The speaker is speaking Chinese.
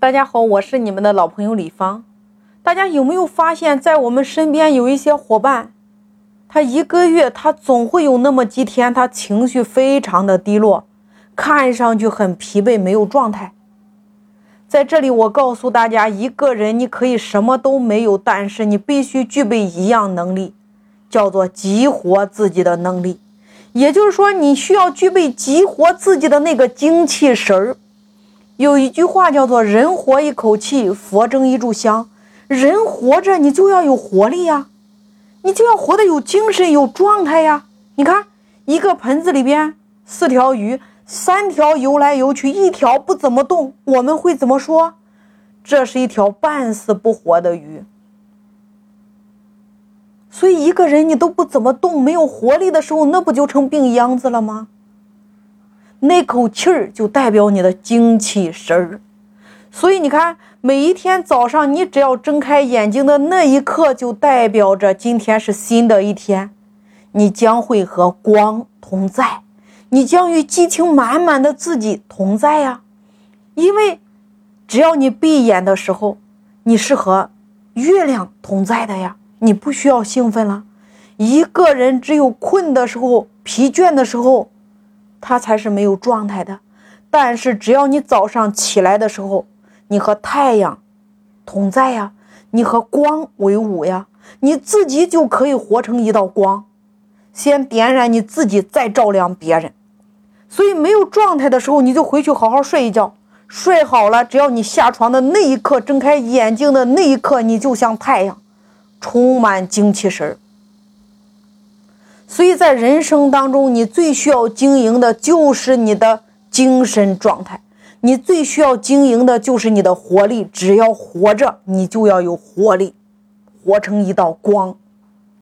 大家好，我是你们的老朋友李芳。大家有没有发现，在我们身边有一些伙伴，他一个月他总会有那么几天，他情绪非常的低落，看上去很疲惫，没有状态。在这里，我告诉大家，一个人你可以什么都没有，但是你必须具备一样能力，叫做激活自己的能力。也就是说，你需要具备激活自己的那个精气神儿。有一句话叫做“人活一口气，佛争一炷香”。人活着，你就要有活力呀，你就要活得有精神、有状态呀。你看，一个盆子里边四条鱼，三条游来游去，一条不怎么动，我们会怎么说？这是一条半死不活的鱼。所以，一个人你都不怎么动，没有活力的时候，那不就成病秧子了吗？那口气儿就代表你的精气神儿，所以你看，每一天早上你只要睁开眼睛的那一刻，就代表着今天是新的一天，你将会和光同在，你将与激情满满的自己同在呀。因为只要你闭眼的时候，你是和月亮同在的呀，你不需要兴奋了。一个人只有困的时候、疲倦的时候。他才是没有状态的，但是只要你早上起来的时候，你和太阳同在呀，你和光为伍呀，你自己就可以活成一道光，先点燃你自己，再照亮别人。所以没有状态的时候，你就回去好好睡一觉，睡好了，只要你下床的那一刻，睁开眼睛的那一刻，你就像太阳，充满精气神儿。所以在人生当中，你最需要经营的就是你的精神状态，你最需要经营的就是你的活力。只要活着，你就要有活力，活成一道光。